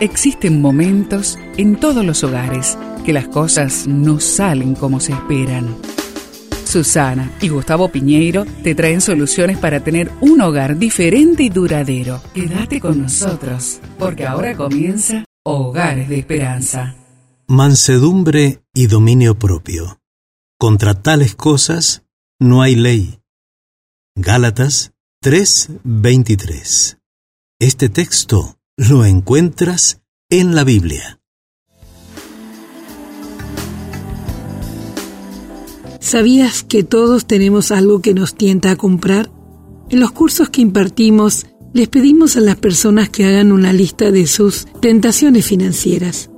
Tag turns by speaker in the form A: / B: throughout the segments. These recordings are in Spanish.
A: Existen momentos en todos los hogares que las cosas no salen como se esperan. Susana y Gustavo Piñeiro te traen soluciones para tener un hogar diferente y duradero. Quédate con nosotros, porque ahora comienza Hogares de Esperanza.
B: Mansedumbre y dominio propio. Contra tales cosas no hay ley. Gálatas 3:23. Este texto lo encuentras en la Biblia.
C: ¿Sabías que todos tenemos algo que nos tienta a comprar? En los cursos que impartimos, les pedimos a las personas que hagan una lista de sus tentaciones financieras.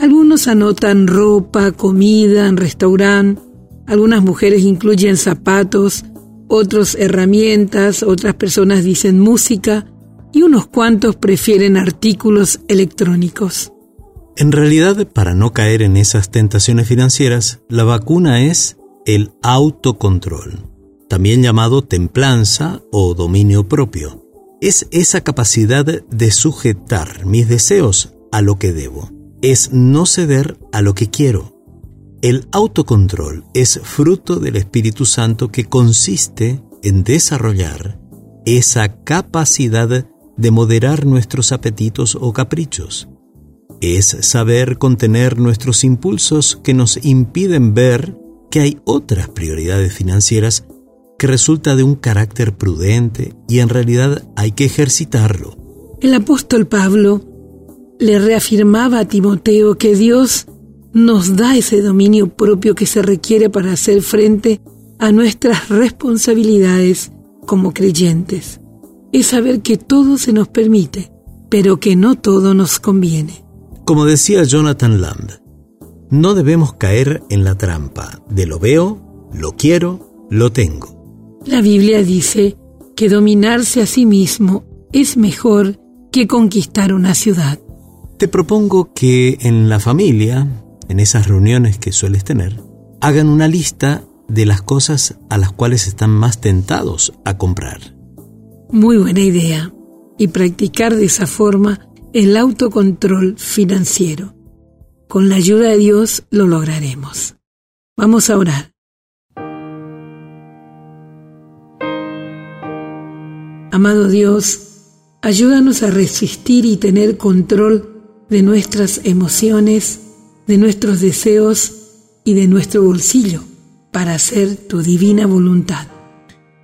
C: Algunos anotan ropa, comida, restaurante, algunas mujeres incluyen zapatos, otros herramientas, otras personas dicen música, y unos cuantos prefieren artículos electrónicos.
B: En realidad, para no caer en esas tentaciones financieras, la vacuna es el autocontrol, también llamado templanza o dominio propio. Es esa capacidad de sujetar mis deseos a lo que debo. Es no ceder a lo que quiero. El autocontrol es fruto del Espíritu Santo que consiste en desarrollar esa capacidad de moderar nuestros apetitos o caprichos. Es saber contener nuestros impulsos que nos impiden ver que hay otras prioridades financieras que resulta de un carácter prudente y en realidad hay que ejercitarlo.
C: El apóstol Pablo le reafirmaba a Timoteo que Dios nos da ese dominio propio que se requiere para hacer frente a nuestras responsabilidades como creyentes es saber que todo se nos permite, pero que no todo nos conviene.
B: Como decía Jonathan Lamb, no debemos caer en la trampa de lo veo, lo quiero, lo tengo.
C: La Biblia dice que dominarse a sí mismo es mejor que conquistar una ciudad.
B: Te propongo que en la familia, en esas reuniones que sueles tener, hagan una lista de las cosas a las cuales están más tentados a comprar.
C: Muy buena idea. Y practicar de esa forma el autocontrol financiero. Con la ayuda de Dios lo lograremos. Vamos a orar. Amado Dios, ayúdanos a resistir y tener control de nuestras emociones, de nuestros deseos y de nuestro bolsillo para hacer tu divina voluntad.